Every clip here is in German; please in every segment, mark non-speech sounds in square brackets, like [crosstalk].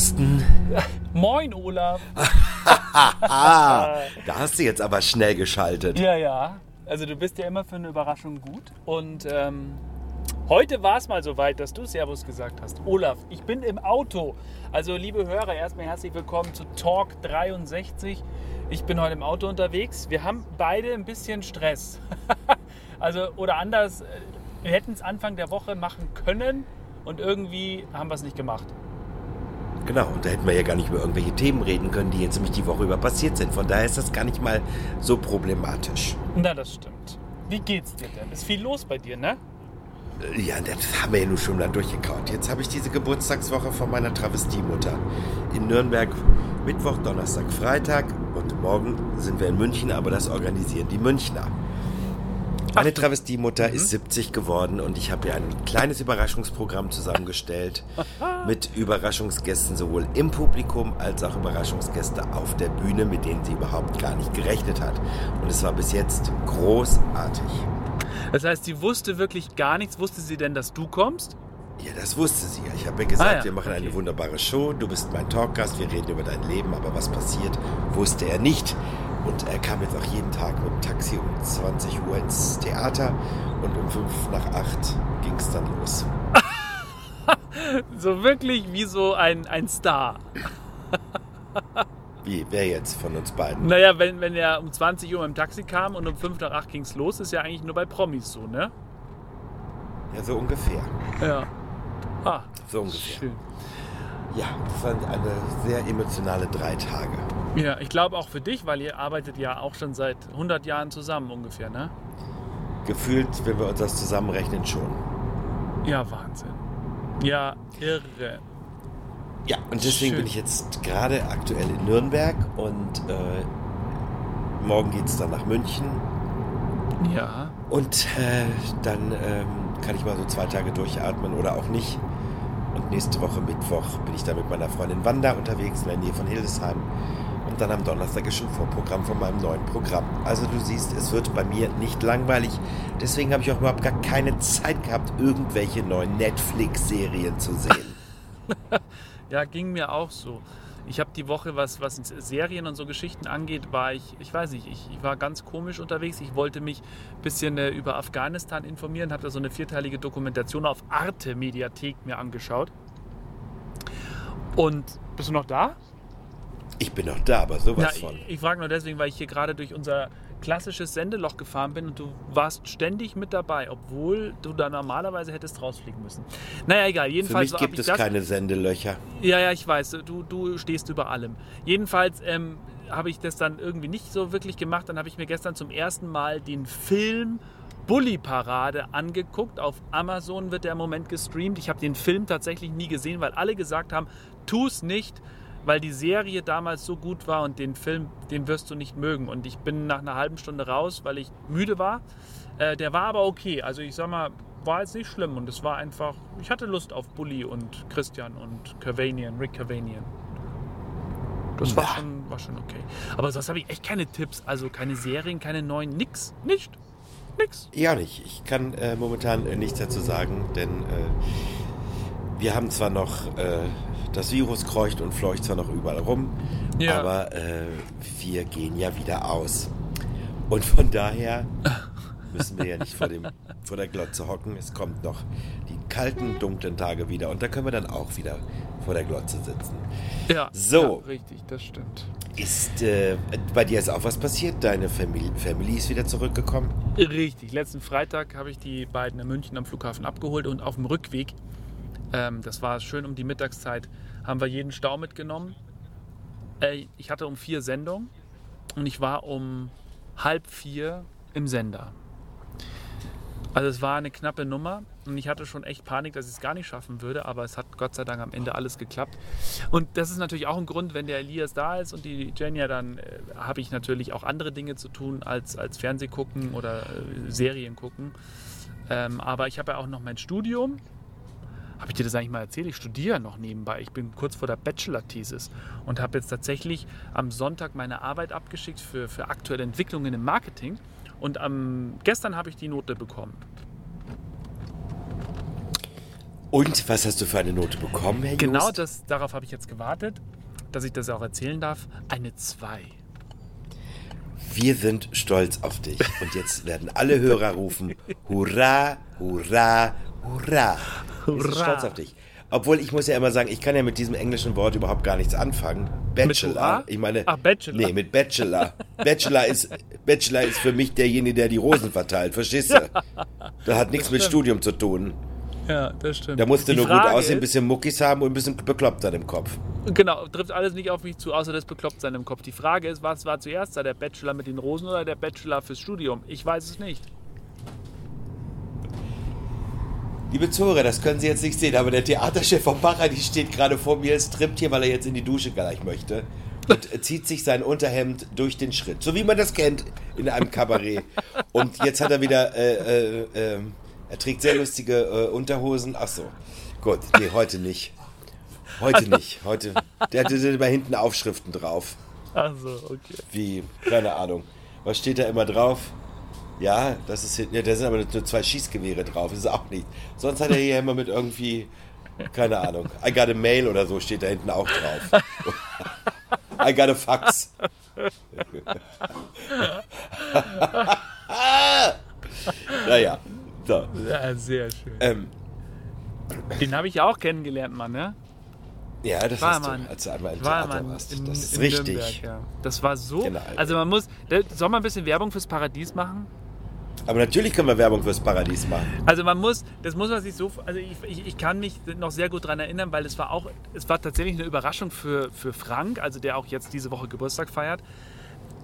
Thorsten. [laughs] Moin, Olaf. [laughs] Da hast du jetzt aber schnell geschaltet. Ja, ja. Also du bist ja immer für eine Überraschung gut. Und ähm, heute war es mal soweit, dass du Servus gesagt hast. Olaf, ich bin im Auto. Also liebe Hörer, erstmal herzlich willkommen zu Talk 63. Ich bin heute im Auto unterwegs. Wir haben beide ein bisschen Stress. [laughs] also oder anders, äh, wir hätten es Anfang der Woche machen können und irgendwie haben wir es nicht gemacht. Genau, und da hätten wir ja gar nicht über irgendwelche Themen reden können, die jetzt nämlich die Woche über passiert sind. Von daher ist das gar nicht mal so problematisch. Na, das stimmt. Wie geht's dir denn? Ist viel los bei dir, ne? Äh, Ja, das haben wir ja nun schon dann durchgekaut. Jetzt habe ich diese Geburtstagswoche von meiner Travestiemutter in Nürnberg Mittwoch, Donnerstag, Freitag und morgen sind wir in München, aber das organisieren die Münchner. Meine Travestiemutter ist 70 geworden und ich habe ihr ein kleines Überraschungsprogramm zusammengestellt [laughs] mit Überraschungsgästen sowohl im Publikum als auch Überraschungsgäste auf der Bühne, mit denen sie überhaupt gar nicht gerechnet hat. Und es war bis jetzt großartig. Das heißt, sie wusste wirklich gar nichts. Wusste sie denn, dass du kommst? Ja, das wusste sie. Ich habe ihr gesagt, Ah, ja. wir machen eine Okay. wunderbare Show, du bist mein Talkgast, wir reden über dein Leben, aber was passiert, wusste er nicht. Und er kam jetzt auch jeden Tag mit dem Taxi um 20 Uhr ins Theater und um 5 nach 8 ging es dann los. [laughs] So wirklich wie so ein, ein Star. [laughs] Wie, wer jetzt von uns beiden? Naja, wenn, wenn er um 20 Uhr im Taxi kam und um 5 nach 8 ging es los, ist ja eigentlich nur bei Promis so, ne? Ja, so ungefähr. Ja. Ah, So ungefähr. schön. Ja, das waren eine sehr emotionale drei Tage. Ja, ich glaube auch für dich, weil ihr arbeitet ja auch schon seit 100 Jahren zusammen ungefähr, ne? Gefühlt, wenn wir uns das zusammenrechnen, schon. Ja, Wahnsinn. Ja, irre. Ja, und deswegen Schön. bin ich jetzt gerade aktuell in Nürnberg und äh, morgen geht es dann nach München. Ja. Und äh, dann ähm, kann ich mal so zwei Tage durchatmen oder auch nicht. Und nächste Woche Mittwoch bin ich dann mit meiner Freundin Wanda unterwegs in der Nähe von Hildesheim. Dann am Donnerstag ist schon Vorprogramm von meinem neuen Programm. Also du siehst, es wird bei mir nicht langweilig. Deswegen habe ich auch überhaupt gar keine Zeit gehabt, irgendwelche neuen Netflix-Serien zu sehen. [laughs] Ja, ging mir auch so. Ich habe die Woche, was, was Serien und so Geschichten angeht, war ich, ich weiß nicht, ich, ich war ganz komisch unterwegs. Ich wollte mich ein bisschen äh, über Afghanistan informieren, habe da so eine vierteilige Dokumentation auf Arte Mediathek mir angeschaut. Und bist du noch da? Ich bin noch da, aber sowas Ja, von. ich, ich frage nur deswegen, weil ich hier gerade durch unser klassisches Sendeloch gefahren bin und du warst ständig mit dabei, obwohl du da normalerweise hättest rausfliegen müssen. Naja, egal. Für Jedenfalls mich hab gibt es das keine Sendelöcher. ja, ja, ich weiß, du, du stehst über allem. Jedenfalls ähm, habe ich das dann irgendwie nicht so wirklich gemacht. Dann habe ich mir gestern zum ersten Mal den Film Bully Parade angeguckt. Auf Amazon wird der im Moment gestreamt. Ich habe den Film tatsächlich nie gesehen, weil alle gesagt haben, tu es nicht, weil die Serie damals so gut war und den Film, den wirst du nicht mögen. Und ich bin nach einer halben Stunde raus, weil ich müde war. Äh, der war aber okay. Also ich sag mal, war jetzt nicht schlimm und es war einfach, ich hatte Lust auf Bully und Christian und Cavanian, Rick Cavanian. Das war schon, war schon okay. Aber sonst habe ich echt keine Tipps, also keine Serien, keine neuen, nix, nicht, nix. Ja, nicht. Ich kann äh, momentan äh, nichts dazu sagen, denn äh, wir haben zwar noch, äh, das Virus kreucht und fleucht zwar noch überall rum, Ja. aber äh, wir gehen ja wieder aus. Und von daher müssen wir ja nicht vor, dem, [laughs] vor der Glotze hocken. Es kommt noch die kalten, dunklen Tage wieder und da können wir dann auch wieder vor der Glotze sitzen. Ja, So. ja, richtig, das stimmt. Ist äh, bei dir ist auch was passiert? Deine Family ist wieder zurückgekommen? Richtig. Letzten Freitag habe ich die beiden in München am Flughafen abgeholt und auf dem Rückweg, ähm, das war schön um die Mittagszeit, haben wir jeden Stau mitgenommen. Äh, ich hatte um vier Sendungen und ich war um halb vier im Sender. Also es war eine knappe Nummer und ich hatte schon echt Panik, dass ich es gar nicht schaffen würde, aber es hat Gott sei Dank am Ende alles geklappt. Und das ist natürlich auch ein Grund, wenn der Elias da ist und die Jenja, dann äh, habe ich natürlich auch andere Dinge zu tun als, als Fernseh gucken oder äh, Serien gucken. Ähm, aber ich habe ja auch noch mein Studium. Habe ich dir das eigentlich mal erzählt? Ich studiere noch nebenbei. Ich bin kurz vor der Bachelor-Thesis und habe jetzt tatsächlich am Sonntag meine Arbeit abgeschickt für, für aktuelle Entwicklungen im Marketing. Und am, gestern habe ich die Note bekommen. Und was hast du für eine Note bekommen, Herr Genau Just? das, darauf habe ich jetzt gewartet, dass ich das auch erzählen darf. Eine 2. Wir sind stolz auf dich. Und jetzt werden alle Hörer rufen: Hurra, hurra, hurra. Hurra. stolz auf dich. Obwohl, ich muss ja immer sagen, ich kann ja mit diesem englischen Wort überhaupt gar nichts anfangen. Bachelor. Ich meine. Ach, Bachelor. Nee, mit Bachelor. Bachelor ist, Bachelor ist für mich derjenige, der die Rosen verteilt. Verstehst du? Das hat nichts mit. Studium zu tun. Ja, das stimmt. Da musst du Die nur gut Frage aussehen, ein bisschen Muckis haben und ein bisschen bekloppt an dem Kopf. Genau, trifft alles nicht auf mich zu, außer das Beklopptsein im Kopf. Die Frage ist, was war zuerst da, der Bachelor mit den Rosen oder der Bachelor fürs Studium? Ich weiß es nicht. Liebe Zuhörer, das können Sie jetzt nicht sehen, aber der Theaterchef vom Paradies steht gerade vor mir, strippt hier, weil er jetzt in die Dusche gleich möchte. Und [laughs] zieht sich sein Unterhemd durch den Schritt. So wie man das kennt in einem Kabarett. Und jetzt hat er wieder, äh, äh, äh, er trägt sehr lustige äh, Unterhosen. Ach so, gut, nee, heute nicht. Heute [laughs] nicht. Heute, der hatte immer hinten Aufschriften drauf. Also, okay. Wie, keine Ahnung. Was steht da immer drauf? Ja, das ist ja, da sind aber nur zwei Schießgewehre drauf, das ist auch nicht. Sonst hat er hier immer mit irgendwie, keine Ahnung, I got a mail oder so steht da hinten auch drauf. [laughs] I got a fax. [laughs] naja, so. Ja, sehr schön. Ähm, Den habe ich ja auch kennengelernt, Mann, ne? ja, das War hast du, als du einmal im war Theater warst. in, Das ist richtig. Nürnberg, ja. Das war so. Genau. Also man muss, soll man ein bisschen Werbung fürs Paradies machen? Aber natürlich können wir Werbung fürs Paradies machen. Also man muss, das muss man sich so, also ich, ich, ich kann mich noch sehr gut daran erinnern, weil es war auch, es war tatsächlich eine Überraschung für, für Frank, also der auch jetzt diese Woche Geburtstag feiert.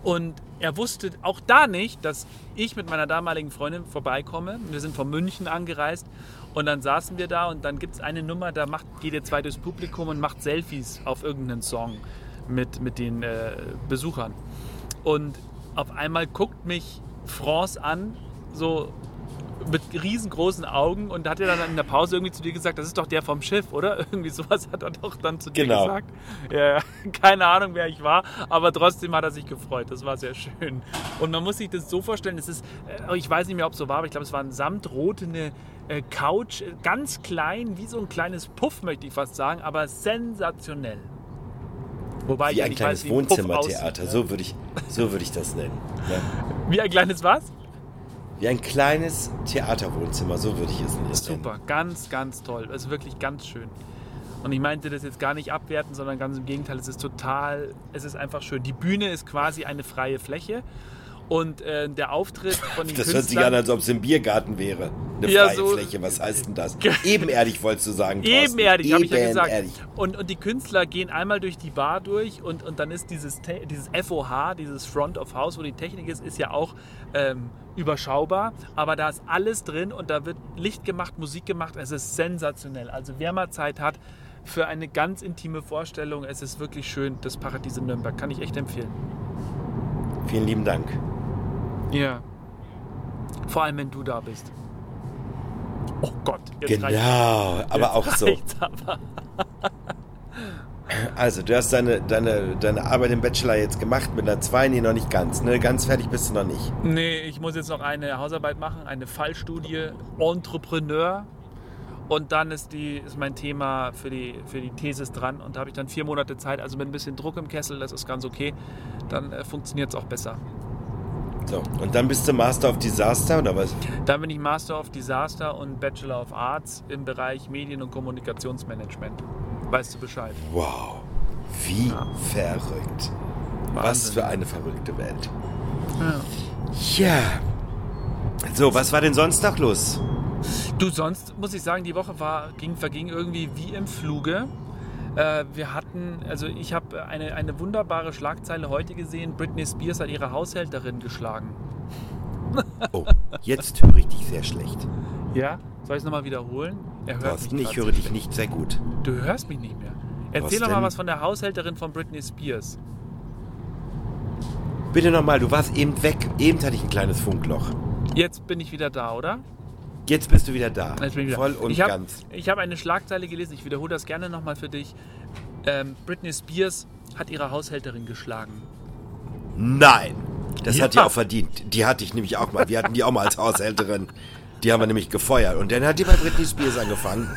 Und er wusste auch da nicht, dass ich mit meiner damaligen Freundin vorbeikomme. Wir sind von München angereist und dann saßen wir da und dann gibt es eine Nummer, da macht, geht ihr zwei durchs Publikum und macht Selfies auf irgendeinen Song mit, mit den äh, Besuchern. Und auf einmal guckt mich France an, so mit riesengroßen Augen und hat er dann in der Pause irgendwie zu dir gesagt, das ist doch der vom Schiff, oder? [laughs] Irgendwie sowas hat er doch dann zu dir Genau. gesagt. Ja, ja. [laughs] keine Ahnung, wer ich war, aber trotzdem hat er sich gefreut. Das war sehr schön. Und man muss sich das so vorstellen, es ist, äh, ich weiß nicht mehr, ob es so war, aber ich glaube, es war ein samtrotene äh, Couch, ganz klein, wie so ein kleines Puff, möchte ich fast sagen, aber sensationell. Wobei Wie ich ein kleines Wohnzimmertheater, so würde ich, so würde ich das nennen. Ne? Wie ein kleines was? Wie ein kleines Theaterwohnzimmer, so würde ich es nennen. Super, ganz, ganz toll. Also wirklich ganz schön. Und ich meinte das jetzt gar nicht abwerten, sondern ganz im Gegenteil, es ist total, es ist einfach schön. Die Bühne ist quasi eine freie Fläche und äh, der Auftritt von den [laughs] Das hört sich Künstlern... an, als ob es im Biergarten wäre. Eine Ja, freie so- Fläche, was heißt denn das? [laughs] Ebenerdig wolltest du sagen, Thorsten. Ebenerdig, habe ich ja gesagt. Ebenerdig. Und, und die Künstler gehen einmal durch die Bar durch und, und dann ist dieses, dieses FOH, dieses Front of House, wo die Technik ist, ist ja auch ähm, überschaubar. Aber da ist alles drin und da wird Licht gemacht, Musik gemacht. Es ist sensationell. Also wer mal Zeit hat für eine ganz intime Vorstellung, es ist wirklich schön. Das Paradies in Nürnberg kann ich echt empfehlen. Vielen lieben Dank. Ja. Vor allem, wenn du da bist. Oh Gott. Jetzt reicht's. Genau, aber Jetzt auch so. reicht's aber. [laughs] Also, du hast deine, deine, deine Arbeit im Bachelor jetzt gemacht mit einer 2, nee, noch nicht ganz. Ne? Ganz fertig bist du noch nicht. Nee, ich muss jetzt noch eine Hausarbeit machen, eine Fallstudie Entrepreneur. Und dann ist, die, ist mein Thema für die, für die Thesis dran. Und da habe ich dann vier Monate Zeit, also mit ein bisschen Druck im Kessel, das ist ganz okay. Dann äh, funktioniert es auch besser. So, und dann bist du Master of Disaster oder was? Dann bin ich Master of Disaster und Bachelor of Arts im Bereich Medien- und Kommunikationsmanagement. Weißt du Bescheid? Wow, wie Ja. verrückt. Was Wahnsinn. für eine verrückte Welt. Ja. Ja. So, was war denn sonst noch los? Du, sonst muss ich sagen, die Woche war, ging, verging irgendwie wie im Fluge. Äh, wir hatten, also ich habe eine, eine wunderbare Schlagzeile heute gesehen. Britney Spears hat ihre Haushälterin geschlagen. Oh, jetzt höre ich dich sehr schlecht. Ja? Soll ich es nochmal wiederholen? Er hört Thorsten, ich höre dich nicht sehr gut. Du hörst mich nicht mehr. Erzähl doch mal was von der Haushälterin von Britney Spears. Bitte nochmal, du warst eben weg. Eben hatte ich ein kleines Funkloch. Jetzt bin ich wieder da, oder? Jetzt bist du wieder da. Wieder. Voll und ich hab, ganz. Ich habe eine Schlagzeile gelesen, ich wiederhole das gerne nochmal für dich. Ähm, Britney Spears hat ihre Haushälterin geschlagen. Nein, das Ja. hat die auch verdient. Die hatte ich nämlich auch mal. Wir hatten die auch mal als Haushälterin. Die haben wir nämlich gefeuert. Und dann hat die bei Britney Spears angefangen.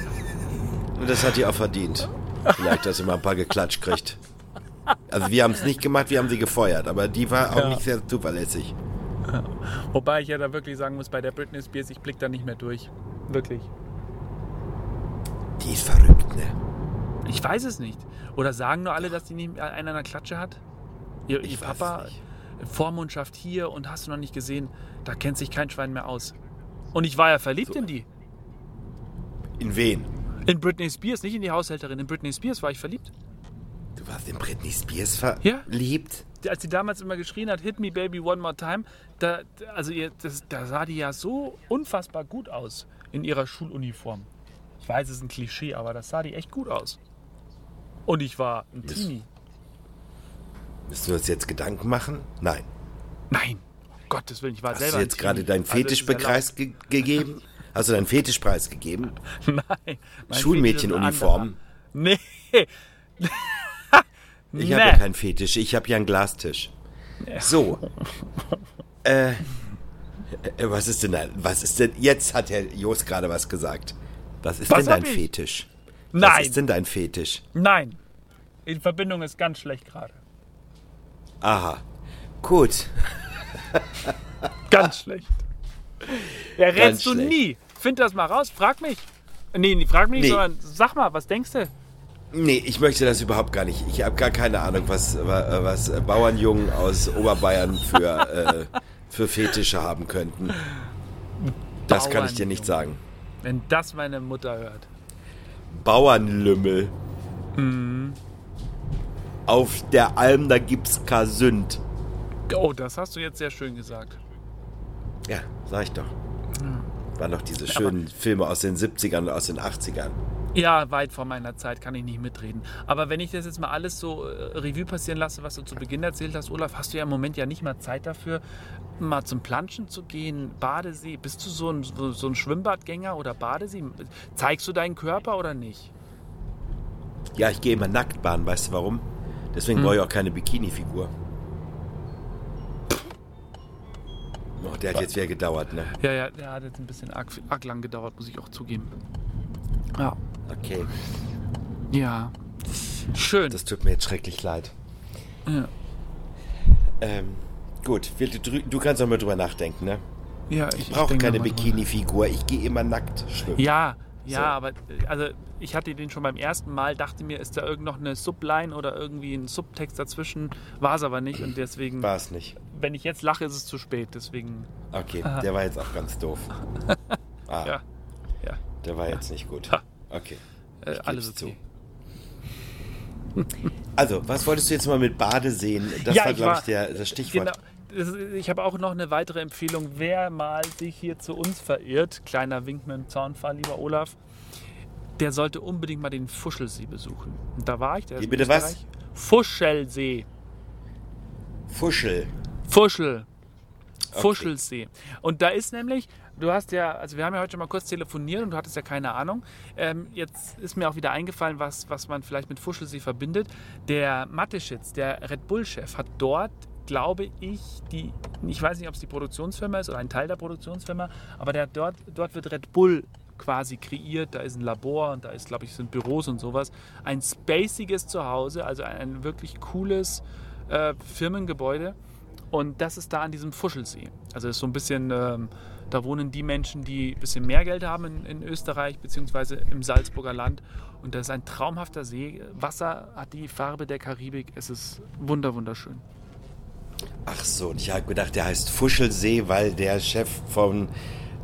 Und das hat die auch verdient. Vielleicht, dass sie mal ein paar geklatscht kriegt. Also wir haben es nicht gemacht, wir haben sie gefeuert, aber die war auch Ja. nicht sehr zuverlässig. [laughs] Wobei ich ja da wirklich sagen muss, bei der Britney Spears, ich blick da nicht mehr durch. Wirklich. Die ist verrückt, ne? Ich weiß es nicht. Oder sagen nur alle, dass die nicht einen an der Klatsche hat? Ihr, ihr Papa. Vormundschaft hier und hast du noch nicht gesehen, da kennt sich kein Schwein mehr aus. Und ich war ja verliebt in die. In wen? In Britney Spears, nicht in die Haushälterin. In Britney Spears war ich verliebt. Du warst in Britney Spears Ja. Als sie damals immer geschrien hat, Hit me baby one more time, da, also ihr, das, da sah die ja so unfassbar gut aus in ihrer Schuluniform. Ich weiß, es ist ein Klischee, aber das sah die echt gut aus. Und ich war ein Teenie. Müssen wir uns jetzt Gedanken machen? Nein. Nein, um Gottes Willen, ich war Hast selber du jetzt ein gerade deinen Also, Fetischpreis ge gegeben? Hast du deinen Fetischpreis gegeben? [laughs] Nein. Schulmädchenuniform? Nee. [laughs] Ich habe ja keinen Fetisch, ich habe ja einen Glastisch. So. [laughs] Äh, äh, was ist denn da? Was ist denn? Jetzt hat Herr Jos gerade was gesagt. Was ist Was denn dein ich? Fetisch? Was Nein, ist denn dein Fetisch? nein. Die Verbindung ist ganz schlecht gerade. Aha. Gut. Ganz schlecht. Ja, Ganz rätst du schlecht. nie. Find das mal raus, frag mich. Nee, frag mich nicht, Nee. sondern sag mal, was denkst du? Nee, ich möchte das überhaupt gar nicht. Ich habe gar keine Ahnung, was, wa- was Bauernjungen aus Oberbayern für, äh, [laughs] für Fetische haben könnten. Das kann ich dir nicht sagen. Wenn das meine Mutter hört. Bauernlümmel. Mhm. Auf der Alm, da gibt's Kasünd. Oh, das hast du jetzt sehr schön gesagt. Ja, sag ich doch. Waren doch diese schönen Filme aus den 70ern und aus den 80ern. Ja, weit vor meiner Zeit kann ich nicht mitreden. Aber wenn ich das jetzt mal alles so äh, Revue passieren lasse, was du zu Beginn erzählt hast, Olaf, hast du ja im Moment ja nicht mal Zeit dafür, mal zum Planschen zu gehen, Badesee. Bist du so ein, so ein Schwimmbadgänger oder Badesee? Zeigst du deinen Körper oder nicht? Ja, ich gehe immer nackt baden, weißt du warum? Deswegen brauche ich auch keine Bikini-Figur. Oh, der hat jetzt wieder gedauert, ne? Ja, ja, der hat jetzt ein bisschen arg, arg lang gedauert, muss ich auch zugeben. Ja. Okay, Ja. Schön. das tut mir jetzt schrecklich leid. ja. Ähm, gut, du, kannst auch mal drüber nachdenken, ne? ja, Ich brauche denke keine. Bikini-Figur, ich gehe immer nackt schwimmen. Ja, ja, So. aber also ich hatte den schon beim ersten Mal, dachte mir, ist da irgend noch eine Subline oder irgendwie ein Subtext dazwischen, war es aber nicht und deswegen, War es nicht. wenn ich jetzt lache, ist es zu spät, deswegen, Okay, der war jetzt auch ganz doof. [laughs] Ah, ja, ja, der war jetzt nicht gut. Ha. Okay. äh, alles okay. Also, was wolltest du jetzt mal mit Badeseen? Das Ja, war, glaube ich, der, das Stichwort. Genau. Ich habe auch noch eine weitere Empfehlung. Wer mal sich hier zu uns verirrt, kleiner Wink mit dem Zaunpfahl, lieber Olaf, der sollte unbedingt mal den Fuschelsee besuchen. Und da war ich. Der Wie bitte was? Fuschelsee. Fuschel. Fuschel. Fuschelsee. Und da ist nämlich, du hast ja, also wir haben ja heute schon mal kurz telefoniert und du hattest ja keine Ahnung. Ähm, jetzt ist mir auch wieder eingefallen, was, was man vielleicht mit Fuschelsee verbindet. Der Mateschitz, der Red Bull-Chef, hat dort, glaube ich, die, ich weiß nicht, ob es die Produktionsfirma ist oder ein Teil der Produktionsfirma, aber der dort, dort wird Red Bull quasi kreiert. Da ist ein Labor und da ist, glaube ich, sind Büros und sowas. Ein spaciges Zuhause, also ein, ein wirklich cooles äh, Firmengebäude. Und das ist da an diesem Fuschelsee. Also ist so ein bisschen, ähm, da wohnen die Menschen, die ein bisschen mehr Geld haben in, in Österreich, beziehungsweise im Salzburger Land. Und das ist ein traumhafter See. Wasser hat die Farbe der Karibik. Es ist wunder, wunderschön. Ach so, und ich habe gedacht, der heißt Fuschelsee, weil der Chef von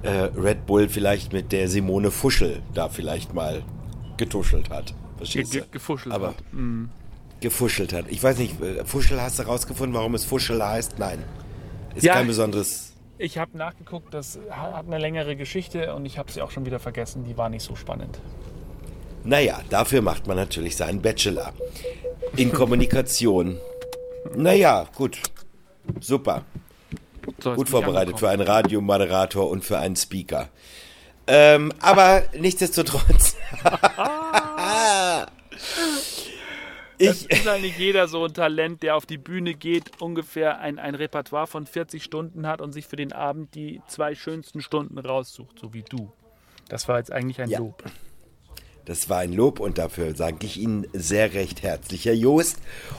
äh, Red Bull vielleicht mit der Simone Fuschel da vielleicht mal getuschelt hat. Ge ge gefuschelt Aber hat. Mm. Gefuschelt hat. Ich weiß nicht, äh, Fuschel, hast du rausgefunden, warum es Fuschel heißt? Nein. Ist Ja. kein besonderes. Ich habe nachgeguckt, das hat eine längere Geschichte und ich habe sie auch schon wieder vergessen. Die war nicht so spannend. Naja, dafür macht man natürlich seinen Bachelor. In Kommunikation. [laughs] Naja, gut. Super. So, Gut vorbereitet für einen Radiomoderator und für einen Speaker. Ähm, aber nichtsdestotrotz. [laughs] Es ich, ist eigentlich jeder so ein Talent, der auf die Bühne geht, ungefähr ein, ein Repertoire von 40 Stunden hat und sich für den Abend die zwei schönsten Stunden raussucht, so wie du. Das war jetzt eigentlich ein Ja. Lob. Das war ein Lob und dafür sage ich Ihnen sehr recht herzlich, Herr Joost.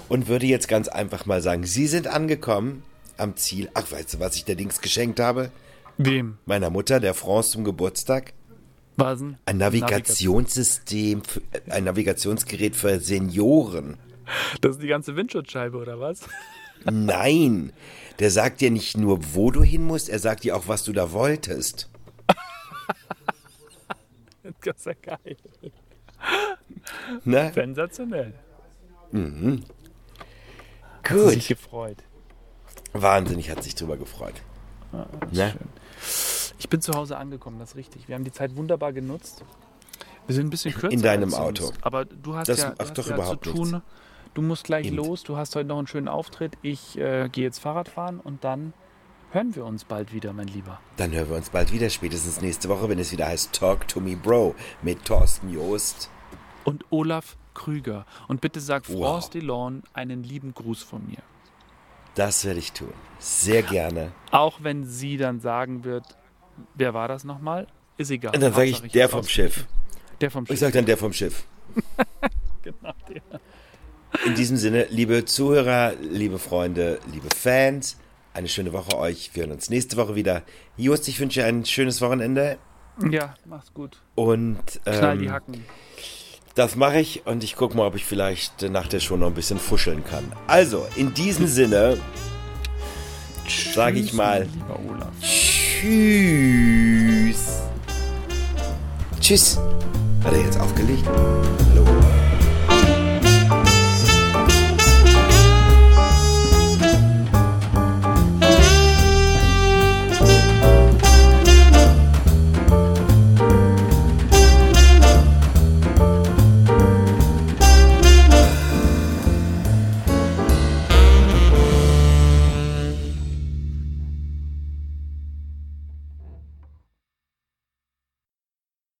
Und würde jetzt ganz einfach mal sagen, Sie sind angekommen am Ziel. Ach, weißt du, was ich der Dings geschenkt habe? Wem? Meiner Mutter, der France zum Geburtstag. Was denn? Ein Navigationssystem, für, ein Navigationsgerät für Senioren. Das ist die ganze Windschutzscheibe, oder was? Nein, der sagt dir nicht nur, wo du hin musst, er sagt dir auch, was du da wolltest. [laughs] Das ist ja geil. Ne? Sensationell. Mhm. Hat sie sich Gut. gefreut. Wahnsinnig hat sich drüber gefreut. Ah, Ne? Schön. Ich bin zu Hause angekommen, das ist richtig. Wir haben die Zeit wunderbar genutzt. Wir sind ein bisschen kürzer. In deinem. Auto. Aber du hast Das ja, du macht hast doch ja überhaupt zu tun. nichts. Du musst gleich Eben. los. Du hast heute noch einen schönen Auftritt. Ich äh, gehe jetzt Fahrrad fahren und dann hören wir uns bald wieder, mein Lieber. Dann hören wir uns bald wieder, spätestens nächste Woche, wenn es wieder heißt Talk to Me Bro mit Thorsten Joost. Und Olaf Krüger. Und bitte sag Wow. France Delon einen lieben Gruß von mir. Das werde ich tun. Sehr gerne. Auch wenn sie dann sagen wird, wer war das nochmal? Ist egal. Und dann sage ich, der vom. Schiff. Der vom Ich Schiff. sage dann der vom Schiff. [laughs] genau, der. In diesem Sinne, liebe Zuhörer, liebe Freunde, liebe Fans, eine schöne Woche euch. Wir hören uns nächste Woche wieder. Jost, ich wünsche dir ein schönes Wochenende Ja, mach's gut. und Knall die ähm, Hacken. das mache ich und ich gucke mal, ob ich vielleicht nach der Show noch ein bisschen fuscheln kann. Also, in diesem Sinne, sage ich mal, mein Lieber Olaf. tschüss. Tschüss. Hat er jetzt aufgelegt?